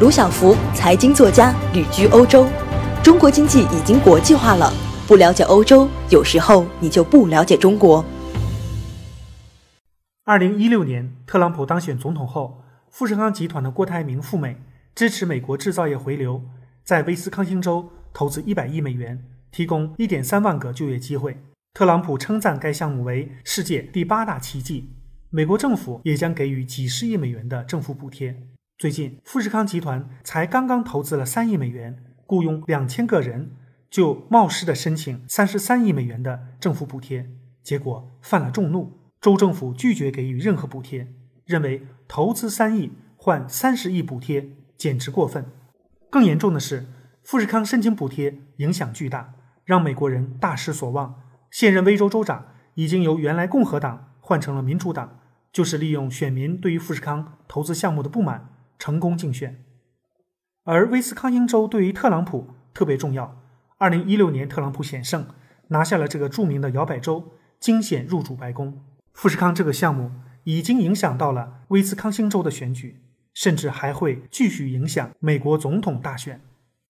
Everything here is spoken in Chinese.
卢晓福，财经作家，旅居欧洲。中国经济已经国际化了，不了解欧洲，有时候你就不了解中国。二零一六年，特朗普当选总统后，富士康集团的郭台铭赴美支持美国制造业回流，在威斯康星州投资一百亿美元，提供一点三万个就业机会。特朗普称赞该项目为世界第八大奇迹。美国政府也将给予几十亿美元的政府补贴。最近，富士康集团才刚刚投资了三亿美元，雇佣两千个人，就冒失的申请三十三亿美元的政府补贴，结果犯了众怒。州政府拒绝给予任何补贴，认为投资三亿换三十亿补贴简直过分。更严重的是，富士康申请补贴影响巨大，让美国人大失所望。现任威州州长已经由原来共和党换成了民主党，就是利用选民对于富士康投资项目的不满。成功竞选，而威斯康星州对于特朗普特别重要。二零一六年，特朗普险胜，拿下了这个著名的摇摆州，惊险入主白宫。富士康这个项目已经影响到了威斯康星州的选举，甚至还会继续影响美国总统大选。